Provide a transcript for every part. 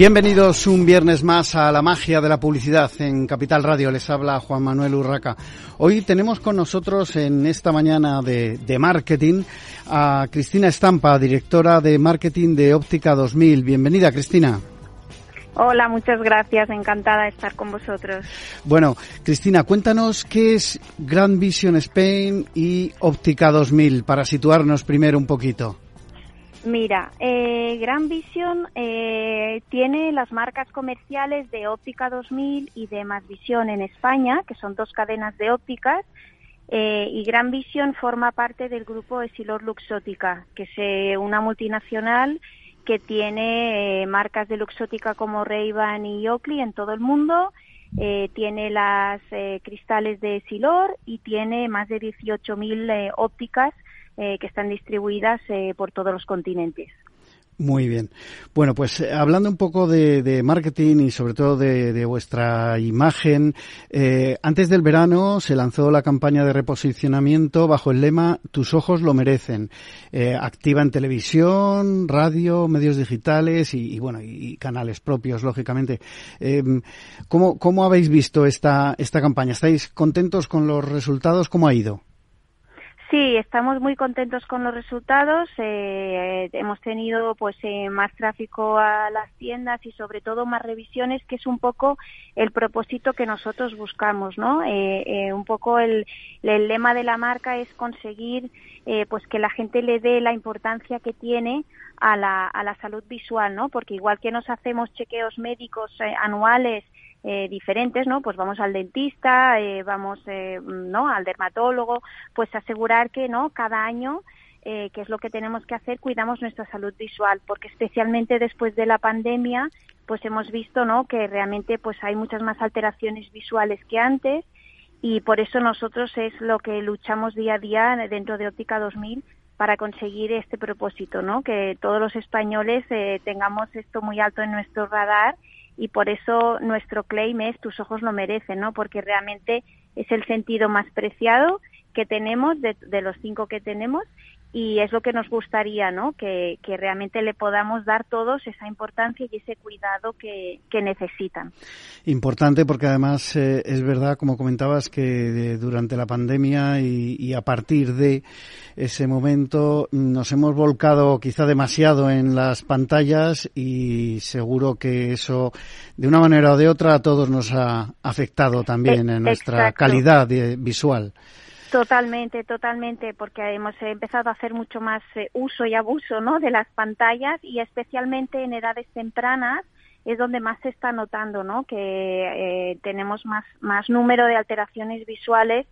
Bienvenidos un viernes más a la magia de la publicidad en Capital Radio. Les habla Juan Manuel Urraca. Hoy tenemos con nosotros en esta mañana de, de marketing a Cristina Estampa, directora de marketing de Óptica 2000. Bienvenida, Cristina. Hola, muchas gracias. Encantada de estar con vosotros. Bueno, Cristina, cuéntanos qué es Grand Vision Spain y Óptica 2000 para situarnos primero un poquito. Mira, eh, Gran Vision eh, tiene las marcas comerciales de Óptica 2000 y de Más Visión en España, que son dos cadenas de ópticas, eh, y Gran Vision forma parte del grupo Esilor Luxótica, que es eh, una multinacional que tiene eh, marcas de luxótica como Ray-Ban y Oakley en todo el mundo, eh, tiene las cristales de Esilor y tiene más de 18.000 eh, ópticas eh, que están distribuidas eh, por todos los continentes. Muy bien. Bueno, pues eh, hablando un poco de, marketing y sobre todo de, vuestra imagen, eh, antes del verano se lanzó la campaña de reposicionamiento bajo el lema Tus ojos lo merecen. Eh, activa en televisión, radio, medios digitales y, bueno, y, canales propios, lógicamente. ¿cómo, ¿Cómo habéis visto esta, esta campaña? ¿Estáis contentos con los resultados? ¿Cómo ha ido? Sí, estamos muy contentos con los resultados. Eh, hemos tenido pues eh, más tráfico a las tiendas y sobre todo más revisiones, que es un poco el propósito que nosotros buscamos, ¿no? Eh, eh un poco el, el, lema de la marca es conseguir eh, pues que la gente le dé la importancia que tiene a la, a la salud visual, ¿no? Porque igual que nos hacemos chequeos médicos eh, anuales eh, diferentes, ¿no? Pues vamos al dentista, eh, vamos, eh, ¿no? Al dermatólogo, pues asegurar que, ¿no? Cada año, eh, que es lo que tenemos que hacer, cuidamos nuestra salud visual, porque especialmente después de la pandemia, pues hemos visto, ¿no? Que realmente, pues hay muchas más alteraciones visuales que antes y por eso nosotros es lo que luchamos día a día dentro de Óptica 2000 para conseguir este propósito, ¿no? Que todos los españoles eh, tengamos esto muy alto en nuestro radar y por eso nuestro claim es tus ojos lo merecen, ¿no? Porque realmente es el sentido más preciado que tenemos de, de los cinco que tenemos y es lo que nos gustaría, ¿no? Que, que, realmente le podamos dar todos esa importancia y ese cuidado que, que necesitan. Importante porque además eh, es verdad, como comentabas, que de, durante la pandemia y, y, a partir de ese momento nos hemos volcado quizá demasiado en las pantallas y seguro que eso, de una manera o de otra, a todos nos ha afectado también en nuestra Exacto. calidad de, visual. Totalmente, totalmente, porque hemos empezado a hacer mucho más eh, uso y abuso ¿no? de las pantallas y especialmente en edades tempranas es donde más se está notando ¿no? que eh, tenemos más, más número de alteraciones visuales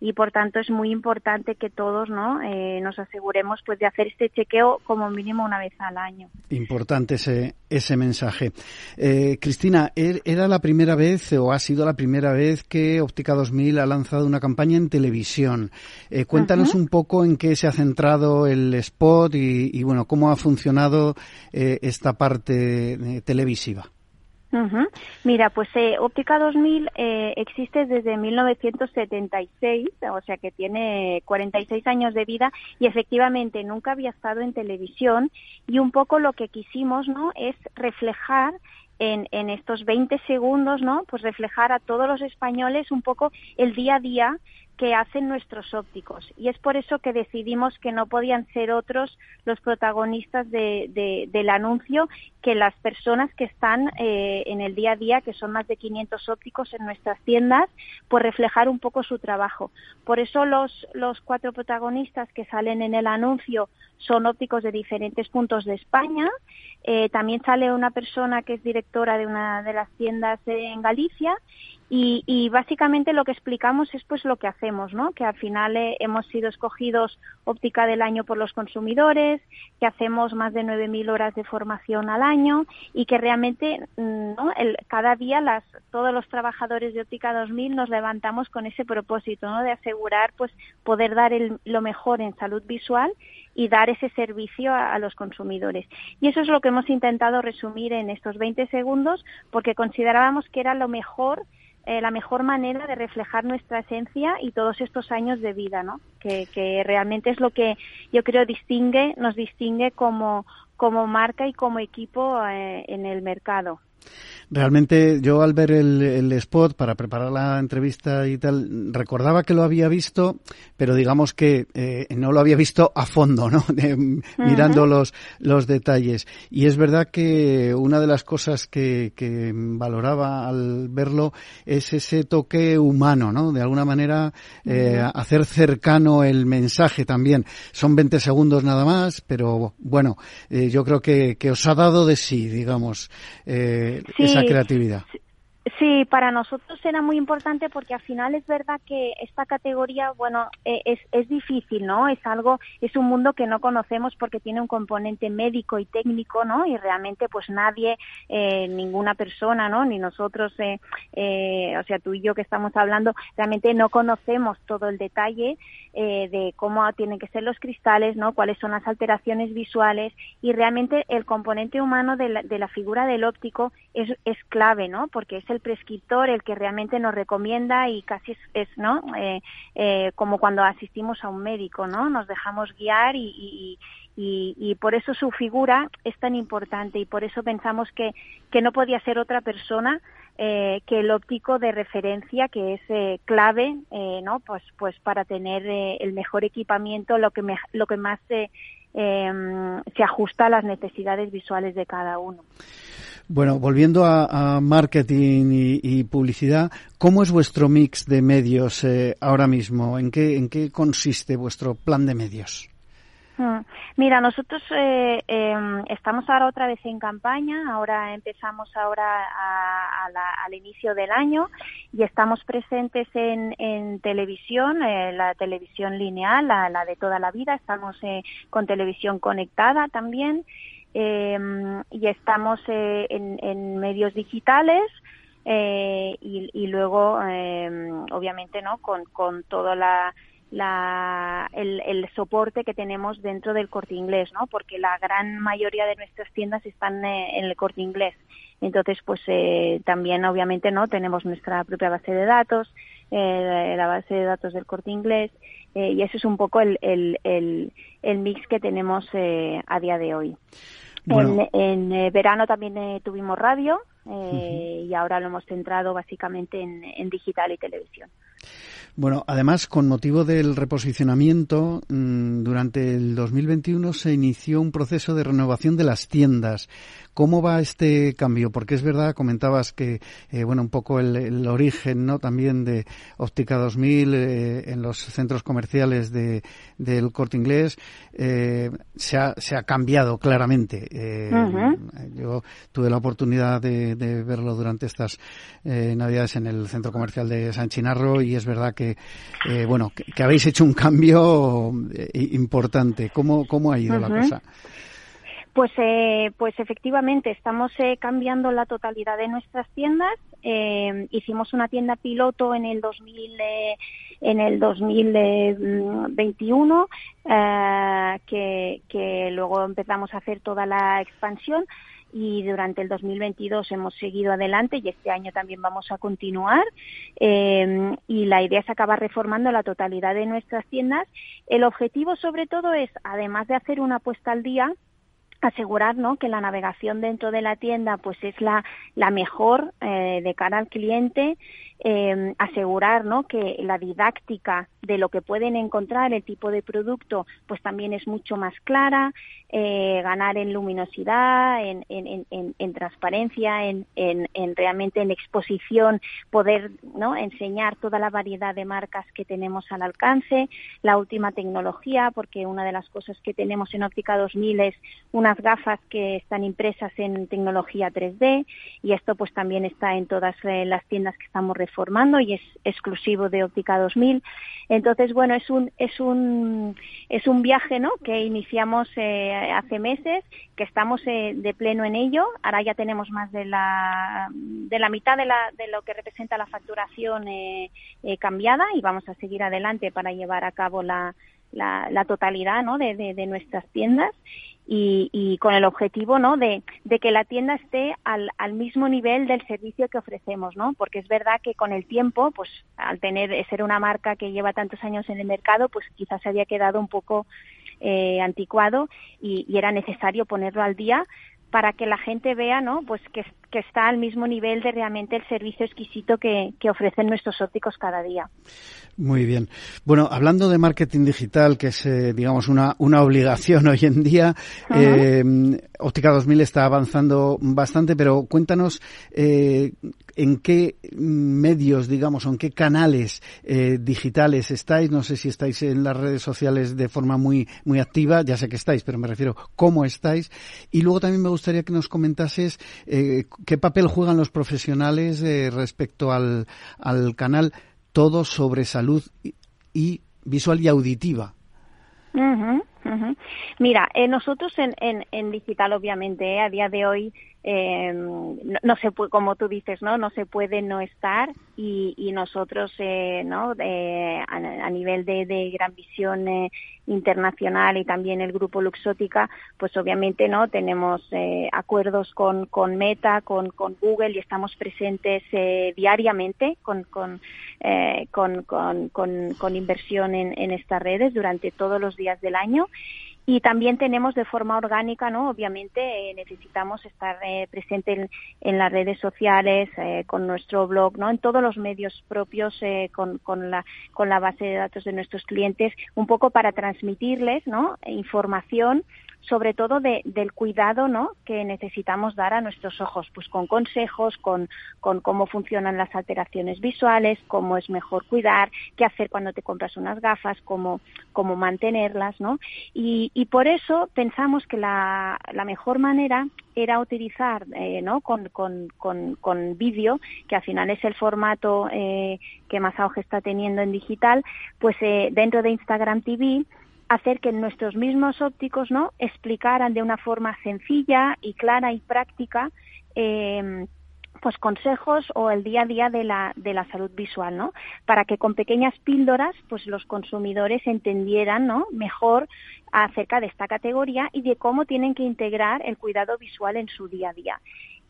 y por tanto es muy importante que todos no eh, nos aseguremos pues de hacer este chequeo como mínimo una vez al año. Importante ese ese mensaje. Eh, Cristina er, era la primera vez o ha sido la primera vez que Óptica 2000 ha lanzado una campaña en televisión eh, cuéntanos uh -huh. un poco en qué se ha centrado el spot y, y bueno cómo ha funcionado eh, esta parte televisiva Uh. Mira, pues eh, Óptica 2000 eh, existe desde 1976, o sea que tiene 46 años de vida y efectivamente nunca había estado en televisión y un poco lo que quisimos, ¿no? Es reflejar en, en estos 20 segundos, ¿no? Pues reflejar a todos los españoles un poco el día a día que hacen nuestros ópticos. Y es por eso que decidimos que no podían ser otros los protagonistas de, de, del anuncio que las personas que están eh, en el día a día, que son más de 500 ópticos en nuestras tiendas, pues reflejar un poco su trabajo. Por eso los, los cuatro protagonistas que salen en el anuncio son ópticos de diferentes puntos de España. Eh, también sale una persona que es directora de una de las tiendas en Galicia y, y, básicamente lo que explicamos es pues lo que hacemos, ¿no? Que al final eh, hemos sido escogidos óptica del año por los consumidores, que hacemos más de 9.000 horas de formación al año y que realmente ¿no? El, cada día las, todos los trabajadores de óptica 2000 nos levantamos con ese propósito, ¿no? De asegurar pues poder dar el, lo mejor en salud visual y dar ese servicio a, los consumidores. Y eso es lo que hemos intentado resumir en estos 20 segundos porque considerábamos que era lo mejor eh, la mejor manera de reflejar nuestra esencia y todos estos años de vida, ¿no? Que, que realmente es lo que yo creo distingue, nos distingue como, como marca y como equipo eh, en el mercado. Realmente yo al ver el, spot para preparar la entrevista y tal, recordaba que lo había visto, pero digamos que eh, no lo había visto a fondo, ¿no? mirando los, los detalles. Y es verdad que una de las cosas que, que valoraba al verlo es ese toque humano, ¿no? De alguna manera eh, hacer cercano el mensaje también. Son 20 segundos nada más, pero bueno, eh, yo creo que, que os ha dado de sí, digamos. Esa creatividad. Sí, para nosotros era muy importante porque al final es verdad que esta categoría, bueno, e, es, es difícil, ¿no? Es algo, es un mundo que no conocemos porque tiene un componente médico y técnico, ¿no? Y realmente, pues nadie, eh, ninguna persona, ¿no? Ni nosotros, eh, eh, o sea, tú y yo que estamos hablando, realmente no conocemos todo el detalle eh, de cómo tienen que ser los cristales, ¿no? Cuáles son las alteraciones visuales y realmente el componente humano de la, de la figura del óptico es, es clave, ¿no? Porque es prescriptor el que realmente nos recomienda y casi es, ¿no? Eh, eh, como cuando asistimos a un médico, ¿no? Nos dejamos guiar y, y, por eso su figura es tan importante y por eso pensamos que, que no podía ser otra persona eh, que el óptico de referencia que es clave no pues pues para tener el mejor equipamiento lo que lo que más se ajusta a las necesidades visuales de cada uno bueno, volviendo a, marketing y, publicidad, ¿cómo es vuestro mix de medios eh, ahora mismo? ¿En qué, ¿En qué consiste vuestro plan de medios? Mm. Mira, nosotros eh, em, estamos ahora otra vez en campaña, ahora empezamos ahora al inicio del año y estamos presentes en, televisión, eh, la televisión lineal, la, la, de toda la vida, estamos con televisión conectada también eh, y estamos eh, en, medios digitales eh, y, luego, em, obviamente, ¿no? Con, con todo la, la, el, soporte que tenemos dentro del corte inglés, ¿no? Porque la gran mayoría de nuestras tiendas están eh, en el corte inglés. Entonces, pues eh, también, obviamente, ¿no? Tenemos nuestra propia base de datos, eh, la base de datos del corte inglés, y eso es un poco el, el, el, el mix que tenemos a día de hoy. En, eh, verano también eh, tuvimos radio eh, y ahora lo hemos centrado básicamente en digital y televisión. Bueno, además, con motivo del reposicionamiento, mm, durante el 2021 se inició un proceso de renovación de las tiendas. ¿Cómo va este cambio? Porque es verdad, comentabas que, eh, bueno, un poco el, origen, ¿no? También de Óptica 2000 eh, en los centros comerciales de, del Corte Inglés eh, se, ha, se ha cambiado claramente. Yo tuve la oportunidad de, de verlo durante estas Navidades en el centro comercial de San Chinarro y es verdad que eh, bueno, que, habéis hecho un cambio eh, importante. ¿Cómo, cómo ha ido la cosa? Pues, eh, pues efectivamente estamos cambiando la totalidad de nuestras tiendas. hicimos una tienda piloto en el 2000, en el 2021 que, que luego empezamos a hacer toda la expansión y durante el 2022 hemos seguido adelante y este año también vamos a continuar eh, y la idea es acabar reformando la totalidad de nuestras tiendas. El objetivo sobre todo es, además de hacer una puesta al día, asegurar ¿no? que la navegación dentro de la tienda pues es la, la mejor eh, de cara al cliente eh, asegurar ¿no? que la didáctica de lo que pueden encontrar, el tipo de producto, pues también es mucho más clara, eh, ganar en luminosidad, en, en, en, en transparencia, en, realmente en exposición, poder ¿no? enseñar toda la variedad de marcas que tenemos al alcance, la última tecnología, porque una de las cosas que tenemos en Óptica 2000 es gafas que están impresas en tecnología 3D y esto pues también está en todas eh, las tiendas que estamos reformando y es exclusivo de Óptica 2000. Entonces, bueno, es un, es un, es un viaje, ¿no? Que iniciamos eh, hace meses, que estamos eh, de pleno en ello. Ahora ya tenemos más de la, de la mitad de, la, de lo que representa la facturación eh, cambiada y vamos a seguir adelante para llevar a cabo la, la, totalidad ¿no? de, nuestras tiendas y, y, con el objetivo ¿no? de, de que la tienda esté al, al, mismo nivel del servicio que ofrecemos, ¿no? porque es verdad que con el tiempo, pues al tener ser una marca que lleva tantos años en el mercado, pues quizás se había quedado un poco eh, anticuado y, y, era necesario ponerlo al día para que la gente vea, ¿no? Pues que, que está al mismo nivel de realmente el servicio exquisito que, que, ofrecen nuestros ópticos cada día. Muy bien. Bueno, hablando de marketing digital, que es, eh, digamos, una, una obligación hoy en día, eh, Óptica 2000 está avanzando bastante, pero cuéntanos eh, en qué medios, digamos, o en qué canales eh, digitales estáis. No sé si estáis en las redes sociales de forma muy, muy activa, ya sé que estáis, pero me refiero cómo estáis. Y luego también me gustaría que nos comentases eh, qué papel juegan los profesionales eh, respecto al, al canal Todo sobre Salud y, Visual y Auditiva. Mira, eh, nosotros en, en, en, digital, obviamente, a día de hoy eh, no, se puede, como tú dices, no, no se puede no estar y, y nosotros, eh, no, a, nivel de, de gran visión eh, internacional y también el grupo Luxótica, pues obviamente no tenemos eh, acuerdos con, con Meta, con, con Google y estamos presentes eh, diariamente con, con, con, con, con, inversión en, en estas redes durante todos los días del año y también tenemos de forma orgánica, ¿no? Obviamente eh, necesitamos estar eh, presente en, las redes sociales, eh, con nuestro blog, ¿no? En todos los medios propios, eh, con, con, la, con la base de datos de nuestros clientes, un poco para transmitirles, ¿no? Información sobre todo de, del cuidado ¿no? que necesitamos dar a nuestros ojos, pues con consejos, con, con cómo funcionan las alteraciones visuales, cómo es mejor cuidar, qué hacer cuando te compras unas gafas, cómo, cómo mantenerlas, ¿no? Y, y por eso pensamos que la, la mejor manera era utilizar eh, ¿no? con, con, con, con vídeo, que al final es el formato eh, que más auge está teniendo en digital, pues eh, dentro de Instagram TV hacer que nuestros mismos ópticos no explicaran de una forma sencilla y clara y práctica eh, pues consejos o el día a día de la, de la salud visual, ¿no? Para que con pequeñas píldoras, pues los consumidores entendieran, ¿no? Mejor acerca de esta categoría y de cómo tienen que integrar el cuidado visual en su día a día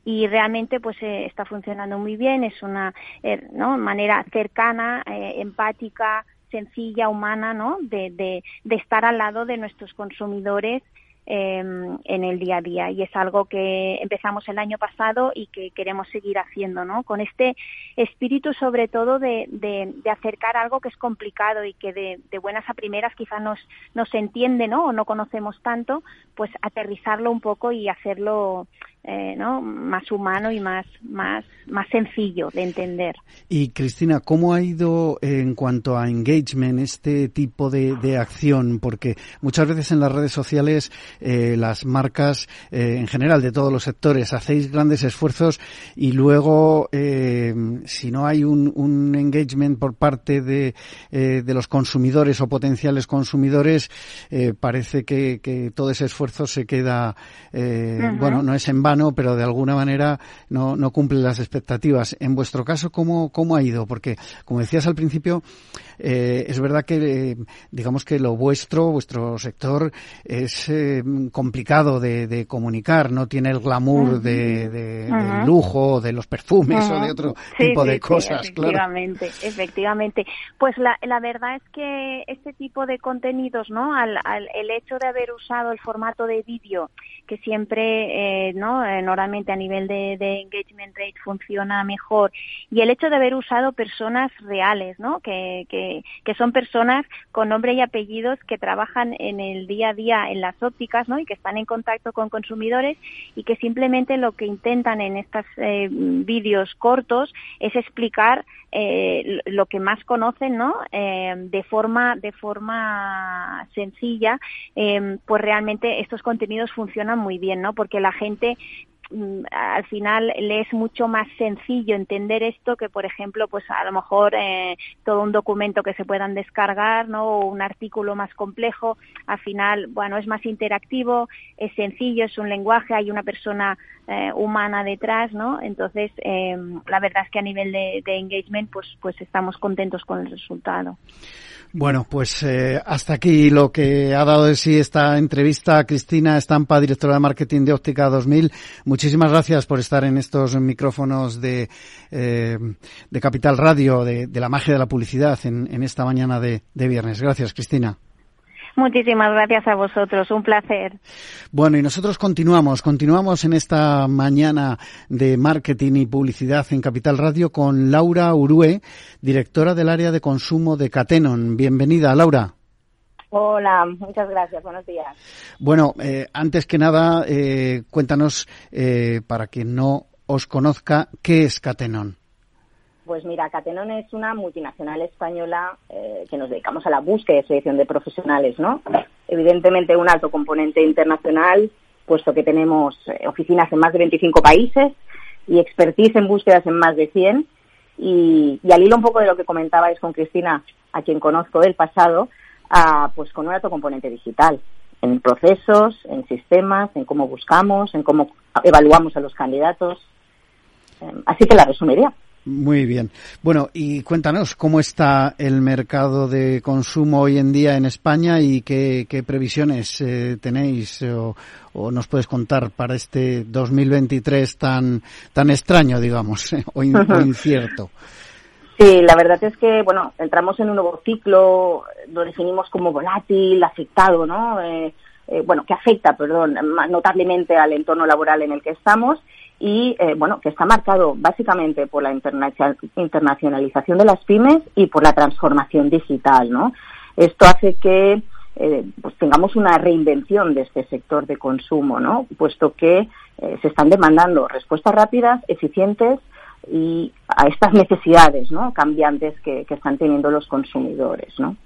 y realmente pues eh, está funcionando muy bien es una eh, ¿no? manera cercana eh, empática sencilla, humana, ¿no? De, de, de estar al lado de nuestros consumidores eh, en el día a día y es algo que empezamos el año pasado y que queremos seguir haciendo, ¿no? Con este espíritu sobre todo de, de, de acercar algo que es complicado y que de, de buenas a primeras quizá nos, nos entiende, ¿no? O no conocemos tanto, pues aterrizarlo un poco y hacerlo eh, ¿no? más humano y más, más, más sencillo de entender. Y Cristina, ¿cómo ha ido en cuanto a engagement este tipo de, de acción? Porque muchas veces en las redes sociales eh, las marcas eh, en general de todos los sectores hacéis grandes esfuerzos y luego eh, si no hay un, un, engagement por parte de, eh, de los consumidores o potenciales consumidores parece que, que, todo ese esfuerzo se queda, uh -huh. bueno, no es en vano pero de alguna manera no, no cumple las expectativas. En vuestro caso, ¿cómo, cómo ha ido? Porque, como decías al principio, eh, es verdad que, eh, digamos que lo vuestro, vuestro sector, es eh, complicado de, de, comunicar, no tiene el glamour uh -huh. de, de, uh -huh. del lujo, de los perfumes uh -huh. o de otro sí, tipo sí, de cosas, sí, efectivamente, claro. Efectivamente, Pues la, la verdad es que este tipo de contenidos, ¿no? Al, al, el hecho de haber usado el formato de vídeo, que siempre, eh, ¿no? Eh, normalmente a nivel de, de, engagement rate funciona mejor, y el hecho de haber usado personas reales, ¿no? Que, que son personas con nombre y apellidos que trabajan en el día a día en las ópticas, ¿no? Y que están en contacto con consumidores y que simplemente lo que intentan en estos eh, vídeos cortos es explicar eh, lo que más conocen, ¿no? Eh, de forma de forma sencilla, eh, pues realmente estos contenidos funcionan muy bien, ¿no? Porque la gente al final le es mucho más sencillo entender esto que por ejemplo pues a lo mejor eh, todo un documento que se puedan descargar no o un artículo más complejo al final bueno es más interactivo es sencillo es un lenguaje hay una persona eh, humana detrás, ¿no? Entonces, em, la verdad es que a nivel de, de, engagement, pues, pues estamos contentos con el resultado. Bueno, pues eh, hasta aquí lo que ha dado de sí esta entrevista. Cristina Estampa, directora de marketing de Óptica 2000. Muchísimas gracias por estar en estos micrófonos de, eh, de Capital Radio, de, la magia de la publicidad en, esta mañana de viernes. Gracias, Cristina. Muchísimas gracias a vosotros, un placer. Bueno, y nosotros continuamos, continuamos en esta mañana de marketing y publicidad en Capital Radio con Laura Urue, directora del área de consumo de Catenon. Bienvenida, Laura. Hola, muchas gracias, buenos días. Bueno, eh, antes que nada, eh, cuéntanos, eh, para quien no os conozca, ¿qué es Catenon? Pues mira, Catenon es una multinacional española eh, que nos dedicamos a la búsqueda y selección de profesionales, ¿no? Evidentemente un alto componente internacional, puesto que tenemos eh, oficinas en más de 25 países y expertise en búsquedas en más de 100. Y, y al hilo un poco de lo que comentabais con Cristina, a quien conozco del pasado, ah, pues con un alto componente digital, en procesos, en sistemas, en cómo buscamos, en cómo evaluamos a los candidatos. Eh, así que la resumiría. Muy bien. Bueno, y cuéntanos cómo está el mercado de consumo hoy en día en España y qué, qué previsiones eh, tenéis o, o, nos puedes contar para este 2023 tan tan extraño, digamos, o, in, o incierto. Sí, la verdad es que, bueno, entramos en un nuevo ciclo, lo definimos como volátil, afectado, ¿no? Eh, eh, bueno, que afecta, perdón, notablemente al entorno laboral en el que estamos y eh, bueno que está marcado básicamente por la internacionalización de las pymes y por la transformación digital no esto hace que eh, pues tengamos una reinvención de este sector de consumo no puesto que eh, se están demandando respuestas rápidas eficientes y a estas necesidades no cambiantes que, que están teniendo los consumidores no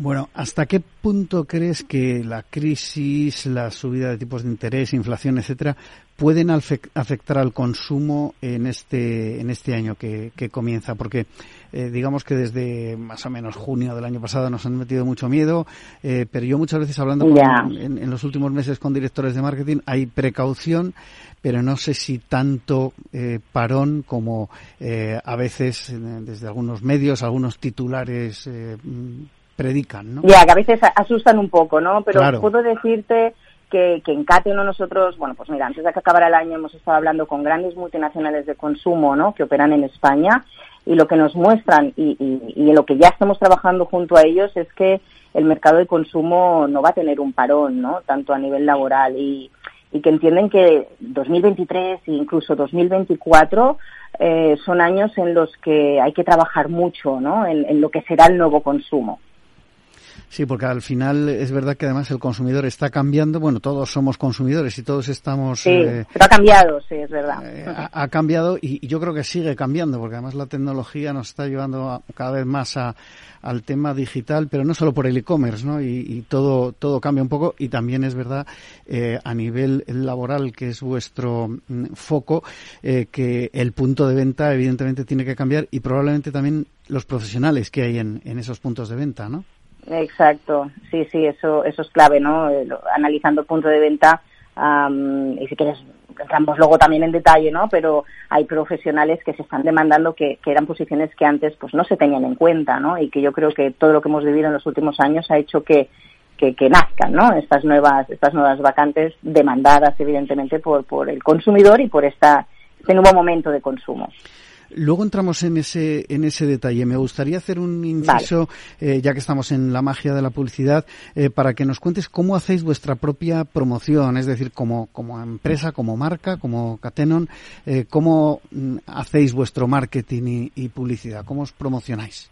bueno, ¿hasta qué punto crees que la crisis, la subida de tipos de interés, inflación, etcétera, pueden afectar al consumo en este en este año que, que comienza? Porque eh, digamos que desde más o menos junio del año pasado nos han metido mucho miedo, eh, pero yo muchas veces hablando yeah. con, en, en, los últimos meses con directores de marketing hay precaución, pero no sé si tanto eh, parón como eh, a veces desde algunos medios, algunos titulares predican, ¿no? Ya, que a veces asustan un poco, ¿no? Pero claro. puedo decirte que, que en Cateno nosotros, bueno, pues mira, antes de que acabara el año hemos estado hablando con grandes multinacionales de consumo, ¿no? Que operan en España y lo que nos muestran y, y, y en lo que ya estamos trabajando junto a ellos es que el mercado de consumo no va a tener un parón, ¿no? Tanto a nivel laboral y, y que entienden que 2023 e incluso 2024 eh, son años en los que hay que trabajar mucho, ¿no? En, en lo que será el nuevo consumo. Sí, porque al final es verdad que además el consumidor está cambiando. Bueno, todos somos consumidores y todos estamos. Sí, eh, pero ha cambiado, sí, es verdad. Eh, ha, ha, cambiado y, y, yo creo que sigue cambiando, porque además la tecnología nos está llevando a, cada vez más a, al tema digital, pero no solo por el e-commerce, ¿no? Y, y, todo todo cambia un poco y también es verdad eh, a nivel laboral, que es vuestro mm, foco, eh, que el punto de venta evidentemente tiene que cambiar y probablemente también los profesionales que hay en, en esos puntos de venta, ¿no? Exacto, sí, sí, eso, eso es clave, ¿no? Eh, analizando el punto de venta, um, y si quieres, entramos luego también en detalle, ¿no? Pero hay profesionales que se están demandando que, que eran posiciones que antes pues no se tenían en cuenta, ¿no? Y que yo creo que todo lo que hemos vivido en los últimos años ha hecho que, que, que, nazcan ¿no? estas nuevas estas nuevas vacantes demandadas evidentemente por por el consumidor y por esta este nuevo momento de consumo. Luego entramos en ese, en ese detalle. Me gustaría hacer un inciso, vale. eh, ya que estamos en la magia de la publicidad, eh, para que nos cuentes cómo hacéis vuestra propia promoción, es decir, como, como empresa, como marca, como Catenon, eh, cómo mm, hacéis vuestro marketing y, y, publicidad, cómo os promocionáis.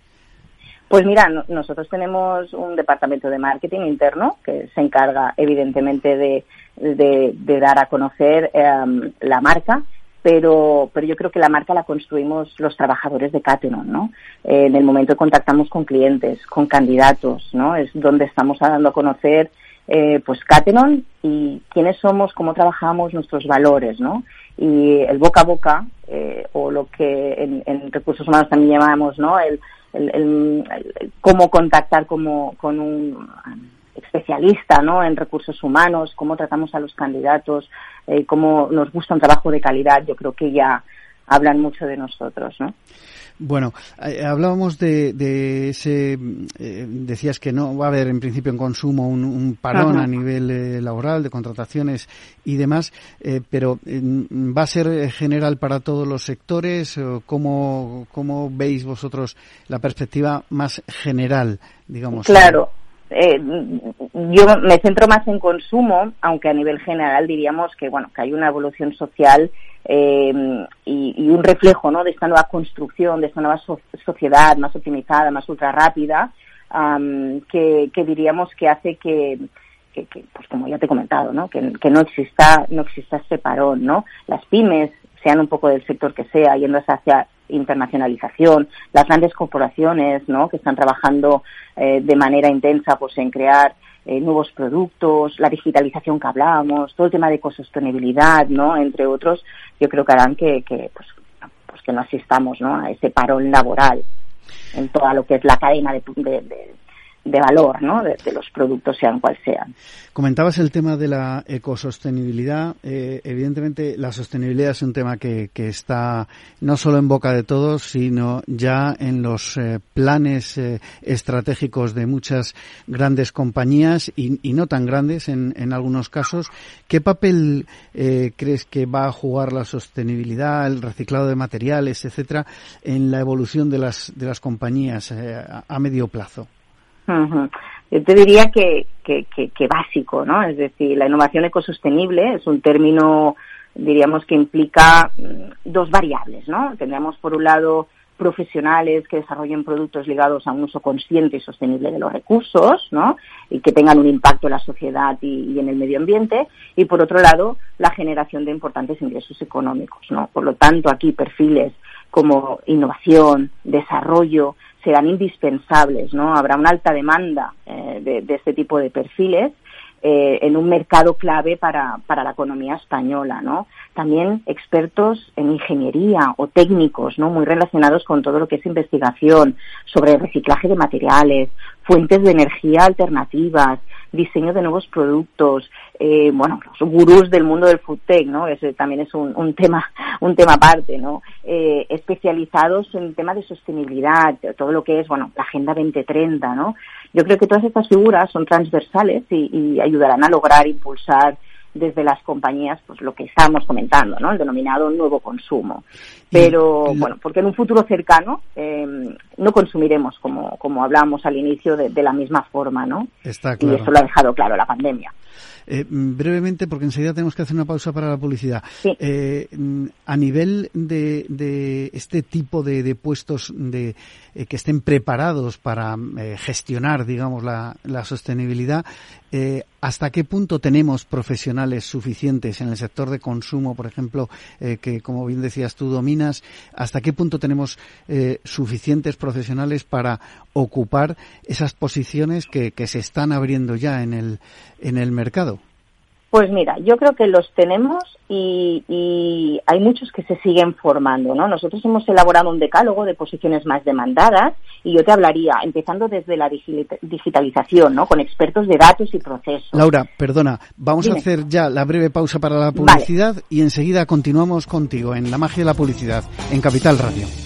Pues mira, no, nosotros tenemos un departamento de marketing interno que se encarga evidentemente de, de, de dar a conocer eh, la marca pero, pero yo creo que la marca la construimos los trabajadores de Catenon, ¿no? Eh, en el momento que contactamos con clientes, con candidatos, ¿no? Es donde estamos dando a conocer, eh, pues, Catenon y quiénes somos, cómo trabajamos, nuestros valores, ¿no? Y el boca a boca, eh, o lo que en, en, recursos humanos también llamamos, ¿no? El, el, cómo contactar como, con un especialista ¿no? en recursos humanos, cómo tratamos a los candidatos, eh, cómo nos gusta un trabajo de calidad, yo creo que ya hablan mucho de nosotros, ¿no? Bueno, eh, hablábamos de, ese, eh, decías que no va a haber en principio en consumo un, parón a nivel eh, laboral, de contrataciones y demás, pero ¿va a ser general para todos los sectores? ¿Cómo, ¿Cómo veis vosotros la perspectiva más general, digamos? Claro. Yo me centro más en consumo, aunque a nivel general diríamos que bueno que hay una evolución social eh, y, un reflejo ¿no? de esta nueva construcción, de esta nueva sociedad más optimizada, más ultra rápida, que, diríamos que hace que, pues como ya te he comentado, ¿no? Que, no exista no exista este parón, ¿no? Las pymes, sean un poco del sector que sea, yendo hacia internacionalización, las grandes corporaciones, ¿no? Que están trabajando eh, de manera intensa, pues, en crear eh, nuevos productos, la digitalización que hablábamos, todo el tema de ecosostenibilidad, ¿no? Entre otros, yo creo que harán que, que pues, pues que no asistamos, ¿no? A ese parón laboral en toda lo que es la cadena de, de, de valor ¿no? De, los productos, sean cual sean. Comentabas el tema de la ecosostenibilidad. Eh, evidentemente, la sostenibilidad es un tema que, que, está no solo en boca de todos, sino ya en los eh, planes eh, estratégicos de muchas grandes compañías y, y no tan grandes en, en, algunos casos. ¿Qué papel crees que va a jugar la sostenibilidad, el reciclado de materiales, etcétera, en la evolución de las, de las compañías a medio plazo? Yo te diría que, que, que, básico, ¿no? Es decir, la innovación ecosostenible es un término, diríamos, que implica mm, dos variables, ¿no? Tendríamos, por un lado, profesionales que desarrollen productos ligados a un uso consciente y sostenible de los recursos, ¿no? Y que tengan un impacto en la sociedad y, en el medio ambiente. Y por otro lado, la generación de importantes ingresos económicos, ¿no? Por lo tanto, aquí perfiles como innovación, desarrollo, serán indispensables, ¿no? Habrá una alta demanda eh, de, este tipo de perfiles eh, en un mercado clave para, para la economía española, ¿no? También expertos en ingeniería o técnicos, ¿no? Muy relacionados con todo lo que es investigación sobre reciclaje de materiales, fuentes de energía alternativas, diseño de nuevos productos, eh, bueno, los gurús del mundo del food tech, ¿no? Ese también es un, un tema, un tema aparte, ¿no? Eh, especializados en el tema de sostenibilidad, todo lo que es, bueno, la Agenda 2030, ¿no? Yo creo que todas estas figuras son transversales y, y ayudarán a lograr impulsar desde las compañías, pues lo que estábamos comentando, ¿no? El denominado nuevo consumo. Pero, bueno, porque en un futuro cercano eh, no consumiremos, como, como hablábamos al inicio, de, de, la misma forma, ¿no? Está claro. Y eso lo ha dejado claro la pandemia. Eh, brevemente, porque enseguida tenemos que hacer una pausa para la publicidad. Eh, a nivel de, de, este tipo de, de puestos de, eh, que estén preparados para eh, gestionar, digamos, la, la sostenibilidad, eh, ¿hasta qué punto tenemos profesionales suficientes en el sector de consumo, por ejemplo, que, como bien decías tú, dominas? ¿Hasta qué punto tenemos suficientes profesionales para ocupar esas posiciones que, que se están abriendo ya en el, en el mercado? Pues mira, yo creo que los tenemos y, y, hay muchos que se siguen formando, ¿no? Nosotros hemos elaborado un decálogo de posiciones más demandadas y yo te hablaría, empezando desde la digitalización, ¿no? Con expertos de datos y procesos. Laura, perdona, vamos a hacer ya la breve pausa para la publicidad y enseguida continuamos contigo en La Magia de la Publicidad, en Capital Radio.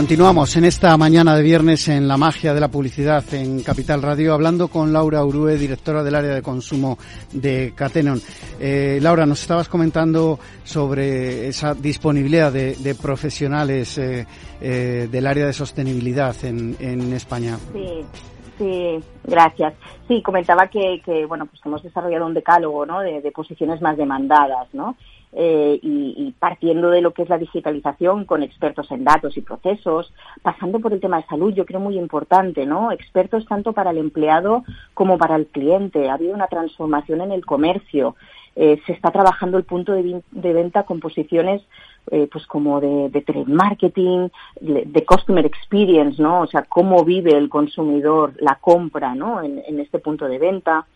Continuamos en esta mañana de viernes en la magia de la publicidad en Capital Radio, hablando con Laura Urue, directora del área de consumo de Catenon. Eh, Laura, nos estabas comentando sobre esa disponibilidad de, profesionales eh, eh, del área de sostenibilidad en, en España. Sí. Sí, gracias. Sí, comentaba que, que, bueno, pues hemos desarrollado un decálogo, ¿no? De, de posiciones más demandadas, ¿no? Eh, y, partiendo de lo que es la digitalización con expertos en datos y procesos, pasando por el tema de salud, yo creo muy importante, ¿no? Expertos tanto para el empleado como para el cliente. Ha habido una transformación en el comercio. Eh, se está trabajando el punto de, venta con posiciones eh, pues como de, de trade marketing, de, customer experience, ¿no? O sea, cómo vive el consumidor la compra, ¿no? En, este punto de venta.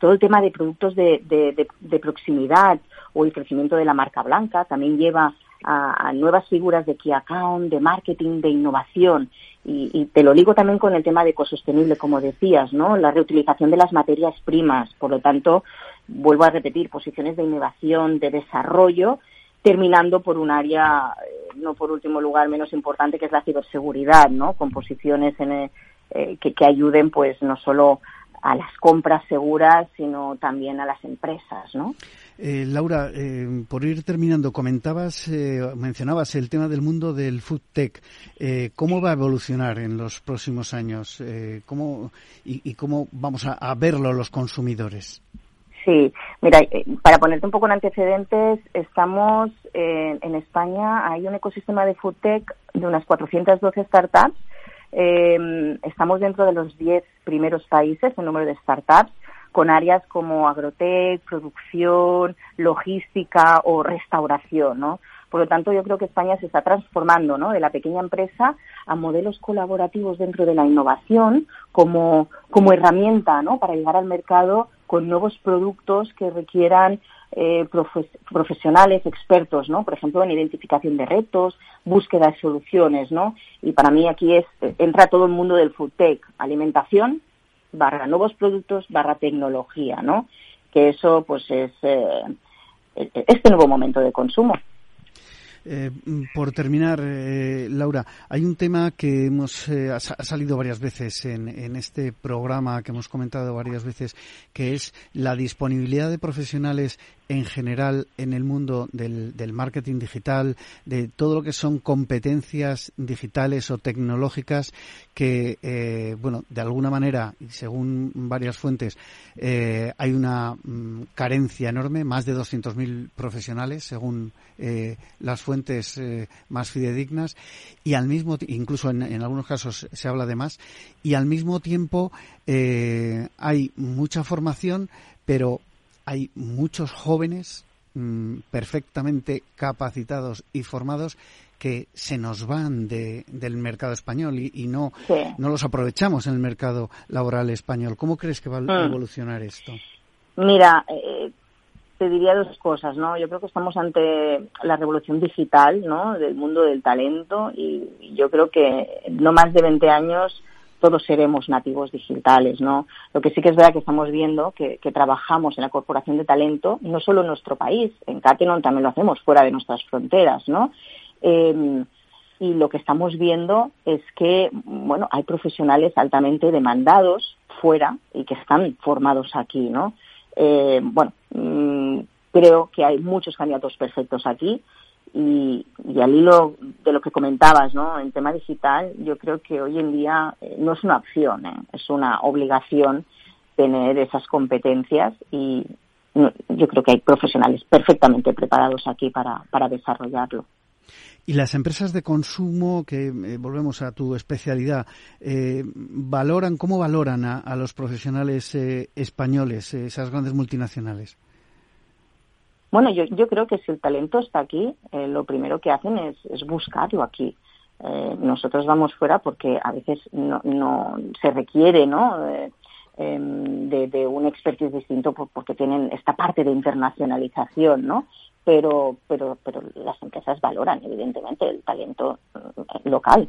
todo el tema de productos de, de proximidad, o el crecimiento de la marca blanca, también lleva a, nuevas figuras de key account, de marketing, de innovación. Y, te lo digo también con el tema de ecosostenible, como decías, ¿no? La reutilización de las materias primas. Por lo tanto, vuelvo a repetir, posiciones de innovación, de desarrollo, terminando por un área, eh, no por último lugar menos importante, que es la ciberseguridad, ¿no? Con posiciones en, eh, que, que ayuden, pues, no solo a las compras seguras, sino también a las empresas, ¿no? Eh, Laura, eh, por ir terminando, comentabas, eh, mencionabas el tema del mundo del food tech. ¿Cómo va a evolucionar en los próximos años? ¿cómo, y, cómo vamos a, verlo los consumidores? Sí, mira, para ponerte un poco en antecedentes, estamos en España, hay un ecosistema de food tech de unas 412 startups. estamos dentro de los 10 primeros países en número de startups con áreas como agrotec, producción, logística o restauración, ¿no? Por lo tanto, yo creo que España se está transformando ¿no? de la pequeña empresa a modelos colaborativos dentro de la innovación como, como herramienta ¿no? para llegar al mercado con nuevos productos que requieran eh, profesionales, expertos, ¿no? Por ejemplo, en identificación de retos, búsqueda de soluciones, ¿no? Y para mí aquí es, entra todo el mundo del food tech, alimentación, barra nuevos productos, barra tecnología, ¿no? Que eso, pues, es eh, este nuevo momento de consumo. Eh, por terminar, eh, Laura, hay un tema que hemos eh, ha salido varias veces en, en, este programa que hemos comentado varias veces, que es la disponibilidad de profesionales en general en el mundo del, del, marketing digital, de todo lo que son competencias digitales o tecnológicas que, eh, bueno, de alguna manera, y según varias fuentes, eh, hay una mm, carencia enorme, más de 200.000 profesionales, según eh, las fuentes eh, más fidedignas, y al mismo incluso en, en, algunos casos se habla de más, y al mismo tiempo eh, hay mucha formación, pero hay muchos jóvenes mm, perfectamente capacitados y formados que se nos van de, del mercado español y, no, no los aprovechamos en el mercado laboral español. ¿Cómo crees que va a mm. evolucionar esto? Mira, eh, te diría dos cosas, ¿no? Yo creo que estamos ante la revolución digital, ¿no? Del mundo del talento y yo creo que no más de 20 años todos seremos nativos digitales, ¿no? Lo que sí que es verdad que estamos viendo que, trabajamos en la corporación de talento, no solo en nuestro país, en Catenon también lo hacemos fuera de nuestras fronteras, ¿no? Em, y lo que estamos viendo es que, bueno, hay profesionales altamente demandados fuera y que están formados aquí, ¿no? Eh, bueno, mm, creo que hay muchos candidatos perfectos aquí y, al hilo de lo que comentabas, ¿no? En tema digital, yo creo que hoy en día eh, no es una opción, ¿eh? es una obligación tener esas competencias y yo creo que hay profesionales perfectamente preparados aquí para, para desarrollarlo. Y las empresas de consumo, que eh, volvemos a tu especialidad, valoran, ¿cómo valoran a, los profesionales españoles, esas grandes multinacionales? Bueno, yo, yo creo que si el talento está aquí, eh, lo primero que hacen es, buscarlo aquí. Eh, nosotros vamos fuera porque a veces no, no se requiere, ¿no? Eh, em, de, un expertise distinto porque tienen esta parte de internacionalización, ¿no? Pero, pero, pero las empresas valoran, evidentemente, el talento mm, local.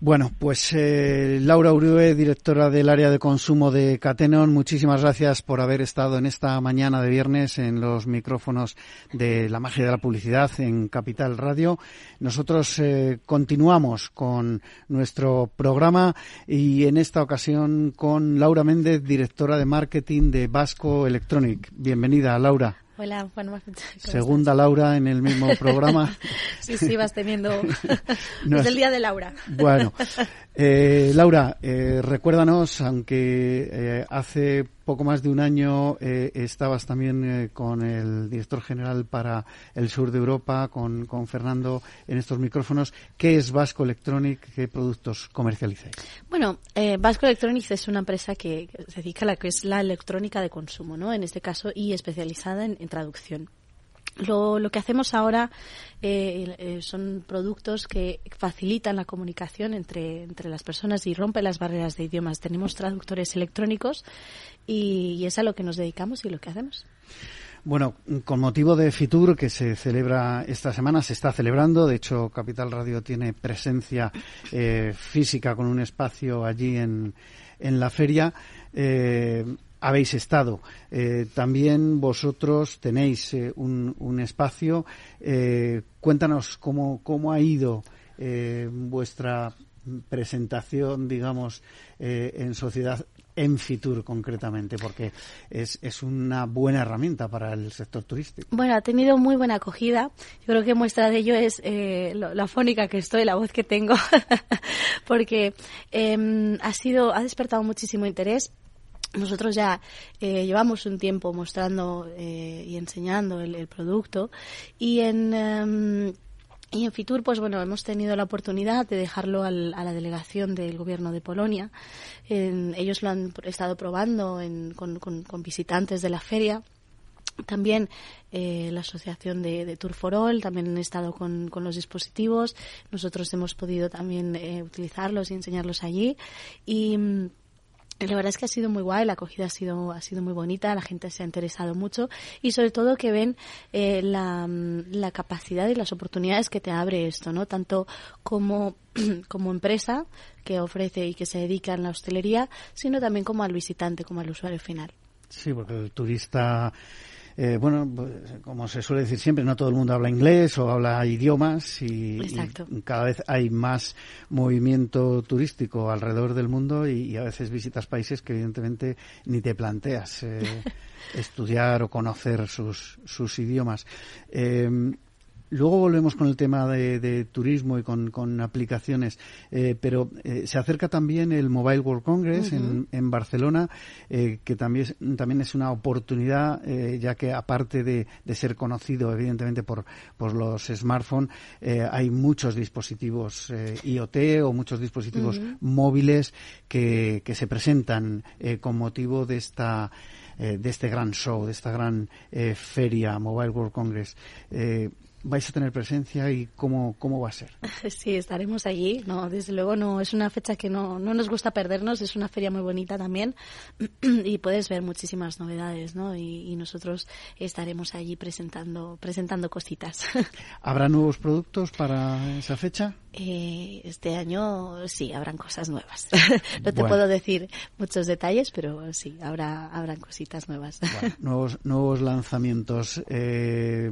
Bueno, pues eh, Laura Uribe, directora del área de consumo de Catenon, muchísimas gracias por haber estado en esta mañana de viernes en los micrófonos de la magia de la publicidad en Capital Radio. Nosotros eh, continuamos con nuestro programa y en esta ocasión con Laura Méndez, directora de marketing de Vasco Electronic. Bienvenida, Laura. Hola, Juan Segunda Laura en el mismo programa. sí, sí, vas teniendo. es el día de Laura. bueno, eh, Laura, eh, recuérdanos, aunque eh, hace poco más de un año eh, estabas también eh, con el director general para el sur de Europa, con, Fernando, en estos micrófonos. ¿Qué es Vasco Electronic? ¿Qué productos comercializáis? Bueno, eh, Vasco Electronics es una empresa que se dedica a la que es la electrónica de consumo, ¿no? En este caso, y especializada en traducción. Lo, lo, que hacemos ahora eh, eh, son productos que facilitan la comunicación entre, entre las personas y rompen las barreras de idiomas. Tenemos traductores electrónicos y, es a lo que nos dedicamos y lo que hacemos. Bueno, con motivo de Fitur, que se celebra esta semana, se está celebrando. De hecho, Capital Radio tiene presencia eh, física con un espacio allí en, en la feria. Eh, habéis estado. Eh, también vosotros tenéis eh, un, espacio. Eh, cuéntanos cómo, cómo ha ido vuestra presentación, digamos, en sociedad en Fitur concretamente, porque es, es una buena herramienta para el sector turístico. Bueno, ha tenido muy buena acogida. Yo creo que muestra de ello es la fónica que estoy, la voz que tengo, porque em, ha sido, ha despertado muchísimo interés nosotros ya eh, llevamos un tiempo mostrando eh, y enseñando el, producto y en em, y en Fitur, pues bueno, hemos tenido la oportunidad de dejarlo a la delegación del gobierno de Polonia. ellos lo han estado probando con, visitantes de la feria. También eh, la asociación de, de Tour for All también han estado con, los dispositivos. Nosotros hemos podido también utilizarlos y enseñarlos allí. Y la verdad es que ha sido muy guay, la acogida ha sido, ha sido muy bonita, la gente se ha interesado mucho y sobre todo que ven eh, la, la, capacidad y las oportunidades que te abre esto, ¿no? Tanto como, como empresa que ofrece y que se dedica en la hostelería, sino también como al visitante, como al usuario final. Sí, porque el turista eh, bueno, pues, como se suele decir siempre, no todo el mundo habla inglés o habla idiomas y, cada vez hay más movimiento turístico alrededor del mundo y, a veces visitas países que evidentemente ni te planteas eh, estudiar o conocer sus, sus idiomas. Eh, Luego volvemos con el tema de, turismo y con, aplicaciones, eh, pero eh, se acerca también el Mobile World Congress en, Barcelona, eh, que también, también es una oportunidad, ya que aparte de, ser conocido evidentemente por, por los smartphones, hay muchos dispositivos IoT o muchos dispositivos móviles que, que se presentan con motivo de esta de este gran show, de esta gran feria Mobile World Congress vais a tener presencia y cómo, cómo va a ser. Sí, estaremos allí. No, desde luego no es una fecha que no, no nos gusta perdernos. Es una feria muy bonita también y puedes ver muchísimas novedades, ¿no? Y, nosotros estaremos allí presentando presentando cositas. ¿Habrá nuevos productos para esa fecha? Eh, este año sí, habrán cosas nuevas. no te puedo decir muchos detalles, pero sí, habrá habrán cositas nuevas. nuevos nuevos lanzamientos. Eh,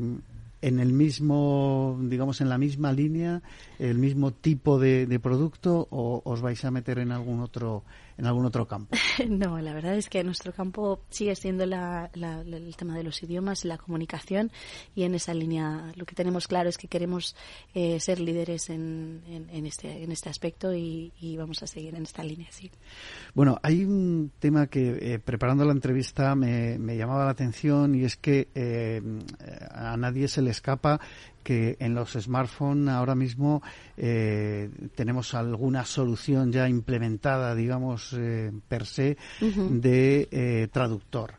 en el mismo, digamos, en la misma línea, el mismo tipo de, de producto o os vais a meter en algún otro en algún otro campo? No, la verdad es que nuestro campo sigue siendo el tema de los idiomas, la comunicación y en esa línea lo que tenemos claro es que queremos eh, ser líderes en, en, este, en este aspecto y, vamos a seguir en esta línea, sí. Bueno, hay un tema que eh, preparando la entrevista me, me, llamaba la atención y es que eh, a nadie se le escapa que en los smartphones ahora mismo eh, tenemos alguna solución ya implementada, digamos, eh, per se, de eh, traductor.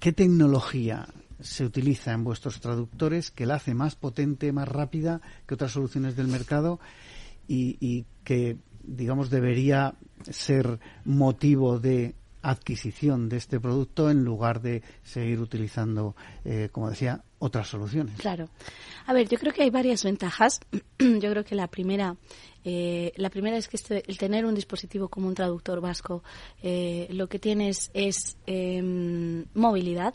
¿Qué tecnología se utiliza en vuestros traductores que la hace más potente, más rápida que otras soluciones del mercado y, y que, digamos, debería ser motivo de adquisición de este producto en lugar de seguir utilizando, eh, como decía, otras soluciones. Claro. A ver, yo creo que hay varias ventajas. yo creo que la primera, eh, la primera es que este, el tener un dispositivo como un traductor vasco, eh, lo que tienes es em, movilidad,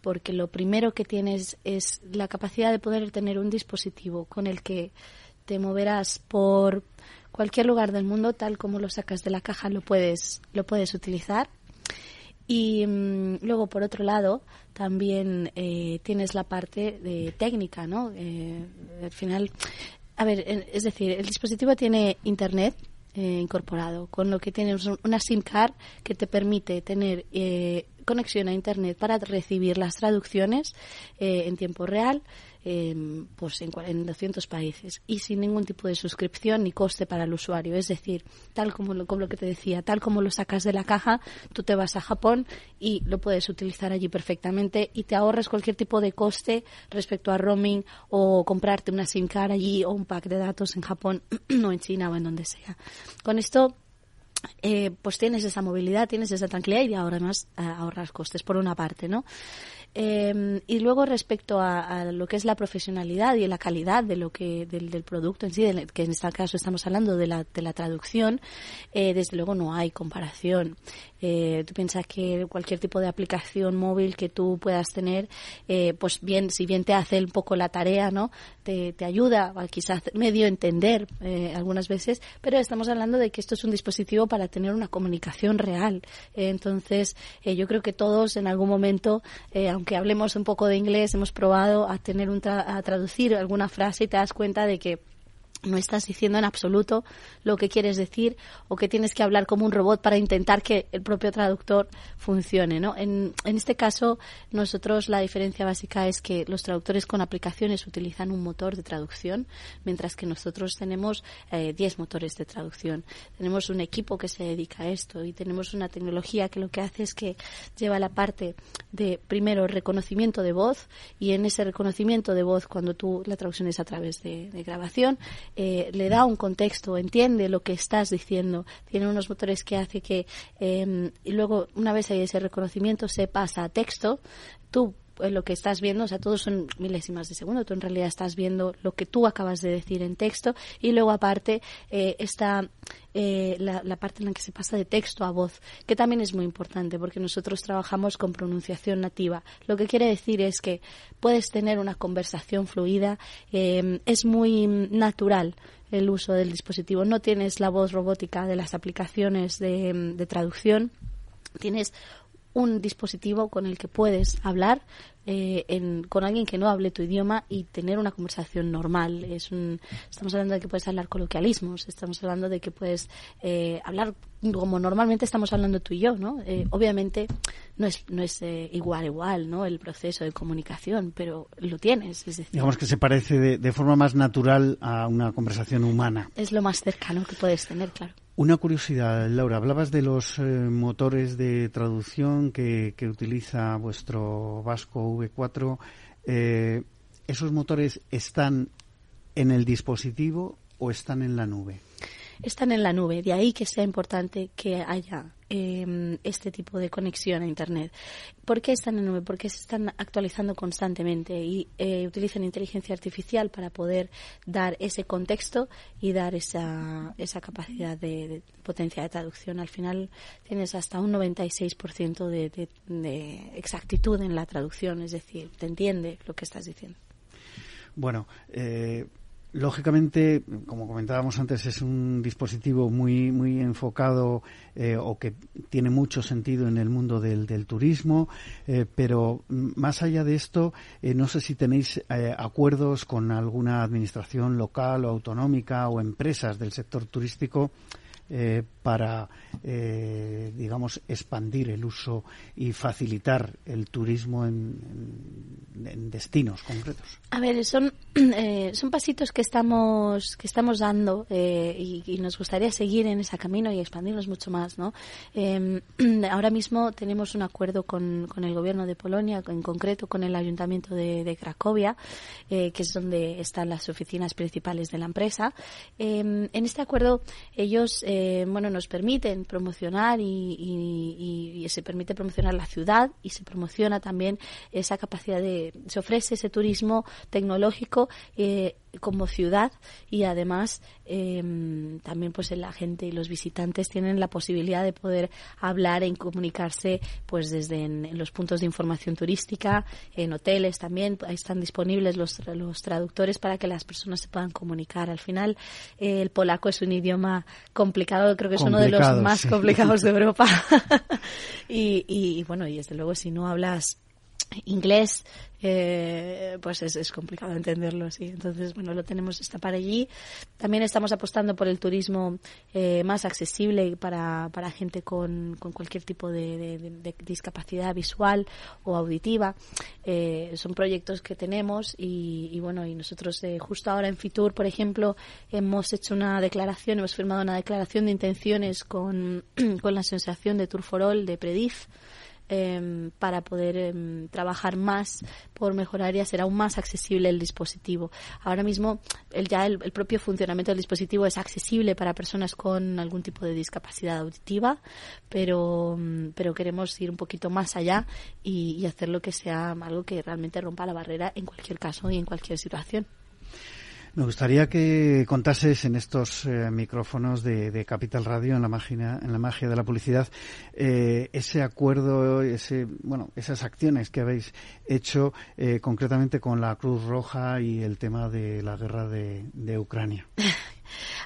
porque lo primero que tienes es la capacidad de poder tener un dispositivo con el que te moverás por cualquier lugar del mundo, tal como lo sacas de la caja, lo puedes, lo puedes utilizar. Y mm, luego, por otro lado, también eh, tienes la parte de técnica, ¿no? Eh, al final, a ver, es decir, el dispositivo tiene internet eh, incorporado, con lo que tienes una SIM card que te permite tener conexión a internet para recibir las traducciones en tiempo real pues en, en, 200 países y sin ningún tipo de suscripción ni coste para el usuario. Es decir, tal como lo, como lo que te decía, tal como lo sacas de la caja, tú te vas a Japón y lo puedes utilizar allí perfectamente y te ahorras cualquier tipo de coste respecto a roaming o comprarte una SIM card allí o un pack de datos en Japón o en China o en donde sea. Con esto eh, pues tienes esa movilidad, tienes esa tranquilidad y ahora además ahorras costes por una parte, ¿no? Eh, y luego respecto a, lo que es la profesionalidad y la calidad de lo que del, del producto en sí, que en este caso estamos hablando de la, de la traducción, eh, desde luego no hay comparación. Eh, tú piensas que cualquier tipo de aplicación móvil que tú puedas tener, eh, pues bien, si bien te hace un poco la tarea, ¿no? Te, te ayuda a quizás medio entender eh, algunas veces, pero estamos hablando de que esto es un dispositivo para tener una comunicación real. Eh, entonces, yo creo que todos en algún momento, aunque hablemos un poco de inglés, hemos probado a tener un a traducir alguna frase y te das cuenta de que no estás diciendo en absoluto lo que quieres decir o que tienes que hablar como un robot para intentar que el propio traductor funcione. ¿no? En, este caso, nosotros la diferencia básica es que los traductores con aplicaciones utilizan un motor de traducción, mientras que nosotros tenemos 10 eh, motores de traducción. Tenemos un equipo que se dedica a esto y tenemos una tecnología que lo que hace es que lleva la parte de, primero, reconocimiento de voz y en ese reconocimiento de voz, cuando tú la traducción es a través de grabación, eh, le da un contexto, entiende lo que estás diciendo, tiene unos motores que hace que eh, y luego una vez hay ese reconocimiento se pasa a texto, tú lo que estás viendo, o sea, todos son milésimas de segundo, tú en realidad estás viendo lo que tú acabas de decir en texto y luego aparte eh, está eh, la, la, parte en la que se pasa de texto a voz, que también es muy importante porque nosotros trabajamos con pronunciación nativa. Lo que quiere decir es que puedes tener una conversación fluida, eh, es muy natural el uso del dispositivo, no tienes la voz robótica de las aplicaciones de traducción, tienes un dispositivo con el que puedes hablar eh, en, con alguien que no hable tu idioma y tener una conversación normal. Es un, estamos hablando de que puedes hablar coloquialismos, estamos hablando de que puedes eh, hablar como normalmente estamos hablando tú y yo, ¿no? Eh, obviamente no es, no es eh, igual, igual, ¿no? El proceso de comunicación, pero lo tienes, es decir. Digamos que se parece de, de forma más natural a una conversación humana. Es lo más cercano que puedes tener, claro. Una curiosidad, Laura, hablabas de los eh, motores de traducción que, que, utiliza vuestro Vasco V4. Eh, ¿Esos motores están en el dispositivo o están en la nube? están en la nube. De ahí que sea importante que haya eh, este tipo de conexión a Internet. ¿Por qué están en nube? Porque se están actualizando constantemente y eh, utilizan inteligencia artificial para poder dar ese contexto y dar esa, esa capacidad de, potencia de traducción. Al final tienes hasta un 96% de, de, de exactitud en la traducción, es decir, te entiende lo que estás diciendo. Bueno, eh, Lógicamente, como comentábamos antes, es un dispositivo muy muy enfocado eh, o que tiene mucho sentido en el mundo del, del turismo, eh, pero más allá de esto, eh, no sé si tenéis eh, acuerdos con alguna administración local o autonómica o empresas del sector turístico eh, para, eh, digamos, expandir el uso y facilitar el turismo en, destinos concretos? A ver, son, eh, son pasitos que estamos, que estamos dando y, nos gustaría seguir en ese camino y expandirnos mucho más, ¿no? Eh, ahora mismo tenemos un acuerdo con, con, el gobierno de Polonia, en concreto con el ayuntamiento de, Cracovia, que es donde están las oficinas principales de la empresa. en este acuerdo ellos bueno, nos permiten promocionar y, y, se permite promocionar la ciudad y se promociona también esa capacidad de, se ofrece ese turismo tecnológico eh, como ciudad y además em, también pues la gente y los visitantes tienen la posibilidad de poder hablar y comunicarse pues desde en, los puntos de información turística en hoteles también están disponibles los, los traductores para que las personas se puedan comunicar. Al final eh, el polaco es un idioma complicado creo que es uno de los más complicados de Europa. Y, y bueno y desde luego si no hablas inglés eh, pues es, es, complicado entenderlo sí entonces bueno lo tenemos está para allí. También estamos apostando por el turismo eh, más accesible para, para gente con, con cualquier tipo de, de, discapacidad visual o auditiva. Eh, son proyectos que tenemos y, y bueno y nosotros eh, justo ahora en Fitur por ejemplo hemos hecho una declaración hemos firmado una declaración de intenciones con, con la asociación de Turforol de Predif Em, para poder em, trabajar más por mejorar y hacer aún más accesible el dispositivo. Ahora mismo el, ya el, propio funcionamiento del dispositivo es accesible para personas con algún tipo de discapacidad auditiva, pero, em, pero queremos ir un poquito más allá y, y hacer lo que sea algo que realmente rompa la barrera en cualquier caso y en cualquier situación. Me gustaría que contases en estos eh, micrófonos de, Capital Radio, en la magia, en la magia de la publicidad, eh, ese acuerdo, ese, bueno, esas acciones que habéis hecho eh, concretamente con la Cruz Roja y el tema de la guerra de, de Ucrania.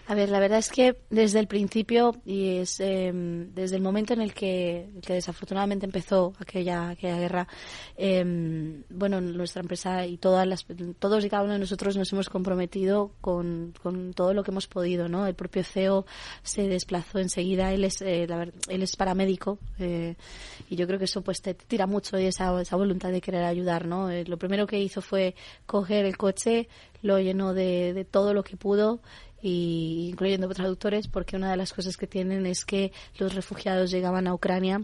A ver, la verdad es que desde el principio y es em, desde el momento en el que, desafortunadamente empezó aquella, aquella guerra, em, bueno, nuestra empresa y todas las, todos y cada uno de nosotros nos hemos comprometido con, con todo lo que hemos podido, ¿no? El propio CEO se desplazó enseguida, él es, eh, él es paramédico eh, y yo creo que eso pues te tira mucho y esa, esa voluntad de querer ayudar, ¿no? Eh, lo primero que hizo fue coger el coche, lo llenó de, de todo lo que pudo y incluyendo traductores, porque una de las cosas que tienen es que los refugiados llegaban a Ucrania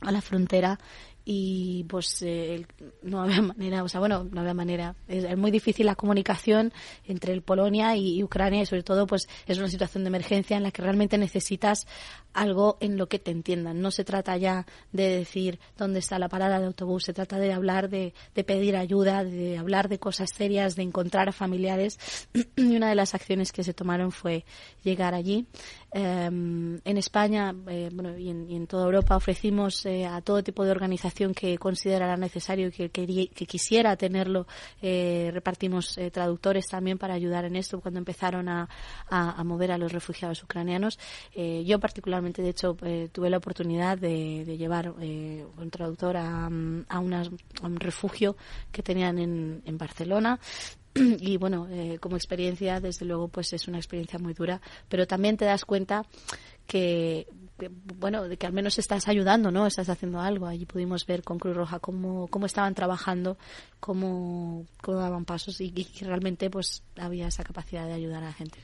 a la frontera y pues eh, no había manera, o sea, bueno, no había manera. Es, muy difícil la comunicación entre Polonia y, Ucrania y sobre todo pues es una situación de emergencia en la que realmente necesitas algo en lo que te entiendan. No se trata ya de decir dónde está la parada de autobús, se trata de hablar, de, de pedir ayuda, de hablar de cosas serias, de encontrar a familiares. y una de las acciones que se tomaron fue llegar allí. Em, en España eh, bueno, y, en, toda Europa ofrecimos eh, a todo tipo de organización que considerara necesario y que, que, quisiera tenerlo, eh, repartimos traductores también para ayudar en esto cuando empezaron a, a, a mover a los refugiados ucranianos. yo particularmente de hecho, eh, tuve la oportunidad de, llevar eh, un traductor a, a, un refugio que tenían en, en Barcelona y bueno, eh, como experiencia, desde luego, pues es una experiencia muy dura, pero también te das cuenta que, bueno, de que al menos estás ayudando, ¿no? Estás haciendo algo. Allí pudimos ver con Cruz Roja cómo, cómo estaban trabajando, cómo, cómo daban pasos y, y realmente, pues, había esa capacidad de ayudar a la gente.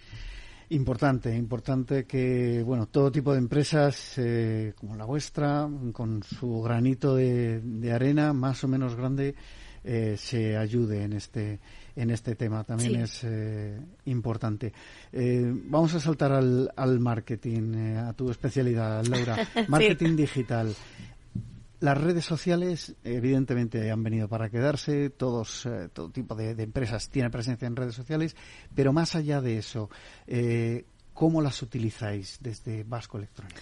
Importante, importante que bueno todo tipo de empresas eh, como la vuestra, con su granito de, arena más o menos grande, eh, se ayude en este en este tema. También es eh, importante. vamos a saltar al, al marketing, a tu especialidad, Laura. Marketing digital. Las redes sociales, evidentemente, han venido para quedarse. Todos, eh, todo tipo de, empresas tienen presencia en redes sociales. Pero más allá de eso, eh, ¿cómo las utilizáis desde Vasco Electrónico?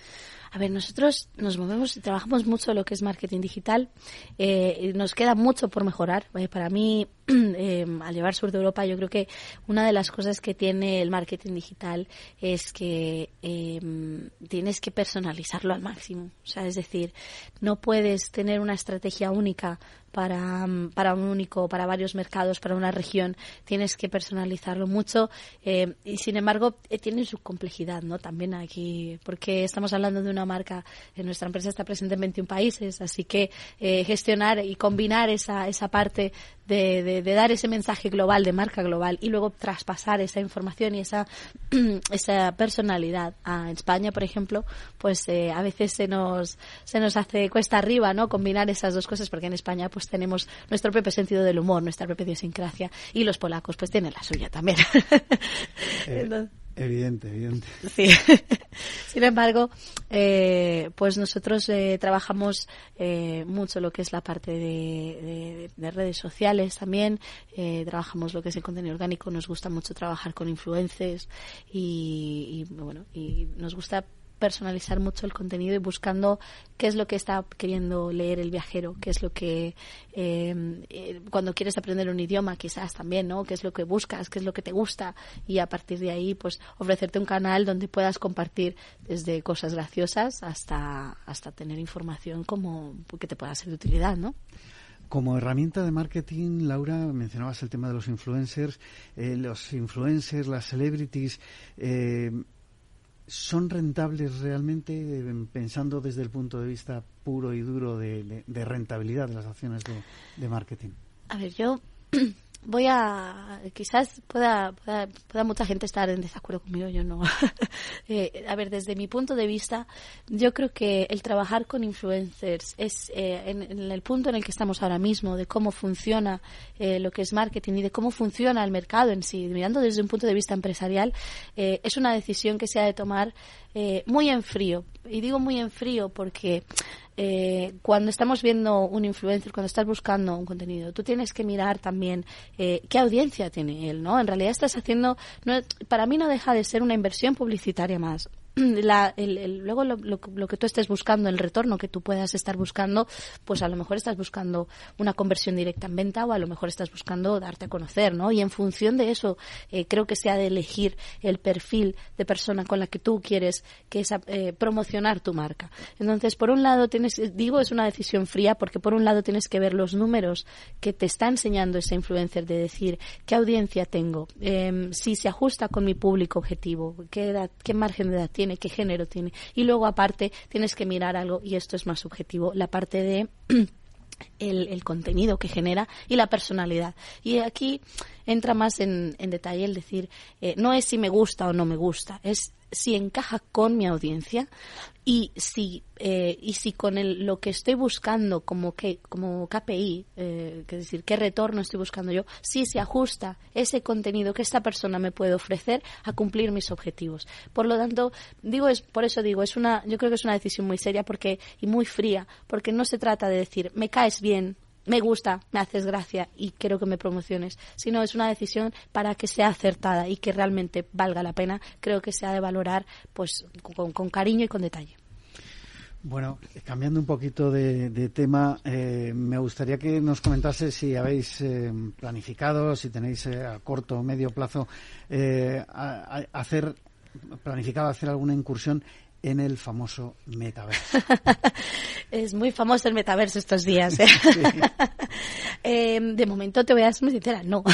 A ver, nosotros nos movemos y trabajamos mucho lo que es marketing digital. Eh, nos queda mucho por mejorar. Para mí, eh, al llevar Sur de Europa, yo creo que una de las cosas que tiene el marketing digital es que tienes que personalizarlo al máximo. O sea, es decir, no puedes tener una estrategia única para, para un único, para varios mercados, para una región, tienes que personalizarlo mucho eh, y sin embargo eh, tiene su complejidad, ¿no? También aquí, porque estamos hablando de una marca, en nuestra empresa está presente en 21 países, así que eh, gestionar y combinar esa, esa parte de, de, dar ese mensaje global, de marca global, y luego traspasar esa información y esa, esa personalidad a España, por ejemplo, pues eh, a veces se nos, se nos hace cuesta arriba, ¿no? Combinar esas dos cosas, porque en España pues tenemos nuestro propio sentido del humor, nuestra propia idiosincrasia, y los polacos pues tienen la suya también. Eh, Evidente, evidente. Sí. Sin embargo, eh, pues nosotros eh, trabajamos eh, mucho lo que es la parte de, redes sociales también. trabajamos lo que es el contenido orgánico. Nos gusta mucho trabajar con influencers y, y bueno, y nos gusta personalizar mucho el contenido y buscando qué es lo que está queriendo leer el viajero, qué es lo que em, eh, cuando quieres aprender un idioma quizás también, ¿no? Qué es lo que buscas, qué es lo que te gusta y a partir de ahí pues ofrecerte un canal donde puedas compartir desde cosas graciosas hasta hasta tener información como que te pueda ser de utilidad, ¿no? Como herramienta de marketing, Laura, mencionabas el tema de los influencers. Eh, los influencers, las celebrities, eh, ¿Son rentables realmente, eh, pensando desde el punto de vista puro y duro de, rentabilidad de las acciones de marketing? A ver, yo voy a quizás pueda, pueda, mucha gente estar en desacuerdo conmigo yo no. Eh, a ver desde mi punto de vista yo creo que el trabajar con influencers es eh, en, el punto en el que estamos ahora mismo de cómo funciona eh, lo que es marketing y de cómo funciona el mercado en sí mirando desde un punto de vista empresarial es una decisión que se ha de tomar muy en frío. Y digo muy en frío porque eh, cuando estamos viendo un influencer, cuando estás buscando un contenido, tú tienes que mirar también eh, qué audiencia tiene él, ¿no? En realidad estás haciendo, para mí no deja de ser una inversión publicitaria más. la, el, luego lo, lo, que tú estés buscando, el retorno que tú puedas estar buscando, pues a lo mejor estás buscando una conversión directa en venta o a lo mejor estás buscando darte a conocer, ¿no? Y en función de eso, eh, creo que se ha de elegir el perfil de persona con la que tú quieres que es eh, promocionar tu marca. Entonces, por un lado, tienes, digo, es una decisión fría porque por un lado tienes que ver los números que te está enseñando ese influencer de decir qué audiencia tengo, em, si se ajusta con mi público objetivo, qué, edad, qué margen de edad tiene qué género tiene. Y luego aparte tienes que mirar algo, y esto es más subjetivo, la parte de el, contenido que genera y la personalidad. Y aquí entra más en, detalle el decir, eh, no es si me gusta o no me gusta, es si encaja con mi audiencia y si eh, y si con el, lo que estoy buscando como que como KPI eh, es decir qué retorno estoy buscando yo si se ajusta ese contenido que esta persona me puede ofrecer a cumplir mis objetivos. Por lo tanto digo es por eso digo es una yo creo que es una decisión muy seria porque y muy fría porque no se trata de decir me caes bien me gusta, me haces gracia y quiero que me promociones, sino es una decisión para que sea acertada y que realmente valga la pena. Creo que se ha de valorar pues con, cariño y con detalle. Bueno, cambiando un poquito de, tema, eh, me gustaría que nos comentase si habéis eh, planificado, si tenéis eh, a corto o medio plazo, hacer planificado hacer alguna incursión en el famoso metaverso. es muy famoso el metaverso estos días. ¿eh? Em, de momento te voy a ser muy sincera, no.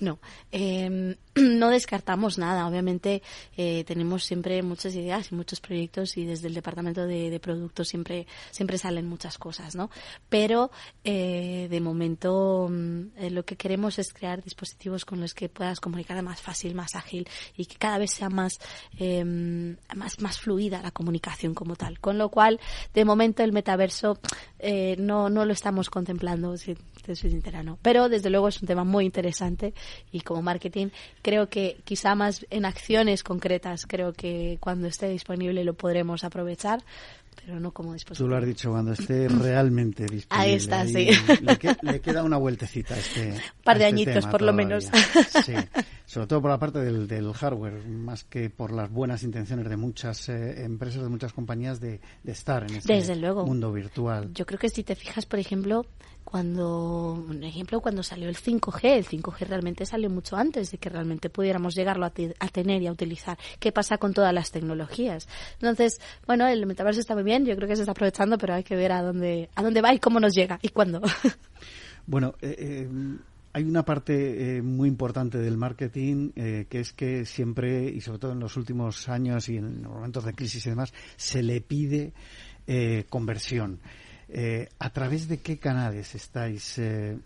No. Em, no descartamos nada. Obviamente eh, tenemos siempre muchas ideas y muchos proyectos y desde el departamento de, productos siempre, siempre salen muchas cosas, ¿no? Pero eh, de momento mm, lo que queremos es crear dispositivos con los que puedas comunicar más fácil, más ágil y que cada vez sea más, em, más, más fluida la comunicación como tal. Con lo cual, de momento el metaverso eh, no, no lo estamos contemplando, si te soy sincera, no. Pero desde luego es un tema muy interesante y como marketing creo que quizá más en acciones concretas, creo que cuando esté disponible lo podremos aprovechar pero no como dispositivo. Tú lo has dicho, cuando esté realmente disponible. Ahí está, sí. Le, queda una vueltecita a este. Un par de este añitos, por lo menos. Sí, sobre todo por la parte del, hardware, más que por las buenas intenciones de muchas eh, empresas, de muchas compañías de, estar en este mundo virtual. Yo creo que si te fijas, por ejemplo, cuando, un ejemplo, cuando salió el 5G, el 5G realmente salió mucho antes de que realmente pudiéramos llegarlo a, tener y a utilizar. ¿Qué pasa con todas las tecnologías? Entonces, bueno, el metaverso está muy bien, yo creo que se está aprovechando, pero hay que ver a dónde, a dónde va y cómo nos llega y cuándo. Bueno, eh, eh, hay una parte eh, muy importante del marketing que es que siempre, y sobre todo en los últimos años y en momentos de crisis y demás, se le pide conversión. Eh, ¿A través de qué canales estáis eh,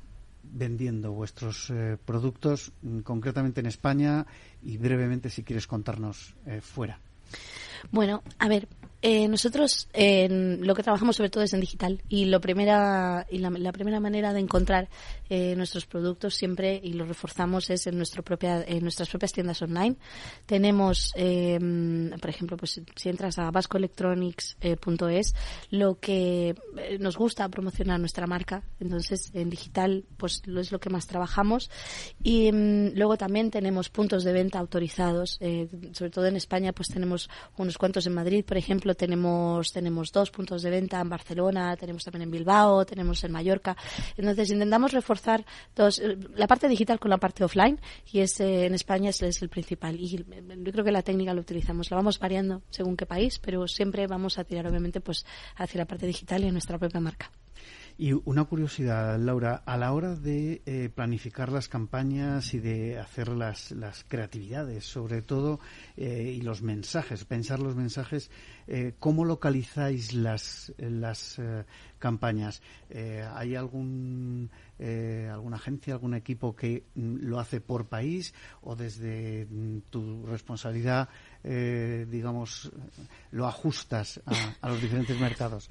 vendiendo vuestros eh, productos, mm, concretamente en España y brevemente si quieres contarnos fuera? Bueno, a ver, eh, nosotros lo que trabajamos sobre todo es en digital y lo primera y la, primera manera de encontrar eh, nuestros productos siempre y lo reforzamos es en nuestro propia en nuestras propias tiendas online. Tenemos, eh, por ejemplo, pues si entras a vascoelectronics.es, lo que nos gusta promocionar nuestra marca. Entonces en digital pues lo es lo que más trabajamos y mm, luego también tenemos puntos de venta autorizados. sobre todo en España pues tenemos unos cuantos en Madrid, por ejemplo tenemos, tenemos dos puntos de venta en Barcelona, tenemos también en Bilbao, tenemos en Mallorca. Entonces intentamos reforzar eh, la parte digital con la parte offline y ese en España es, es el principal. Y yo creo que la técnica la utilizamos, la vamos variando según qué país, pero siempre vamos a tirar obviamente pues hacia la parte digital y a nuestra propia marca. Y una curiosidad, Laura, a la hora de eh, planificar las campañas y de hacer las, las creatividades, sobre todo, eh, y los mensajes, pensar los mensajes, eh, ¿cómo localizáis las, las campañas? ¿Hay algún, alguna agencia, algún equipo que mm, lo hace por país o desde mm, tu responsabilidad, digamos, lo ajustas a, los diferentes mercados?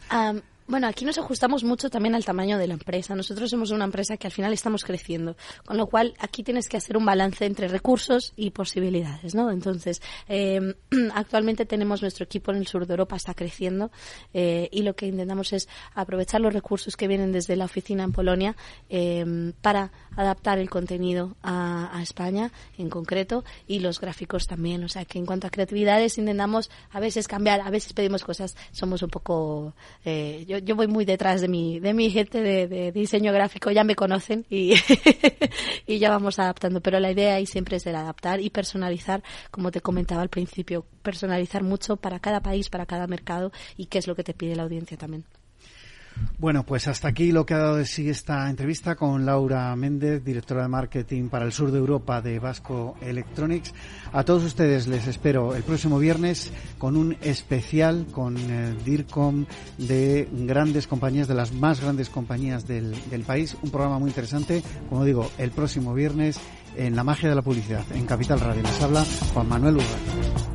Bueno, aquí nos ajustamos mucho también al tamaño de la empresa. Nosotros somos una empresa que al final estamos creciendo, con lo cual aquí tienes que hacer un balance entre recursos y posibilidades, ¿no? Entonces, eh, actualmente tenemos nuestro equipo en el sur de Europa está creciendo eh, y lo que intentamos es aprovechar los recursos que vienen desde la oficina en Polonia eh, para adaptar el contenido a, a, España en concreto y los gráficos también. O sea que en cuanto a creatividades intentamos a veces cambiar, a veces pedimos cosas, somos un poco eh, yo, voy muy detrás de mi, de mi gente de, diseño gráfico, ya me conocen y, y ya vamos adaptando. Pero la idea ahí siempre es el adaptar y personalizar, como te comentaba al principio, personalizar mucho para cada país, para cada mercado y qué es lo que te pide la audiencia también. Bueno, pues hasta aquí lo que ha dado de sí esta entrevista con Laura Méndez, directora de marketing para el sur de Europa de Vasco Electronics. A todos ustedes les espero el próximo viernes con un especial con el DIRCOM de grandes compañías, de las más grandes compañías del, país. Un programa muy interesante, como digo, el próximo viernes en La Magia de la Publicidad, en Capital Radio. Les habla Juan Manuel Urra.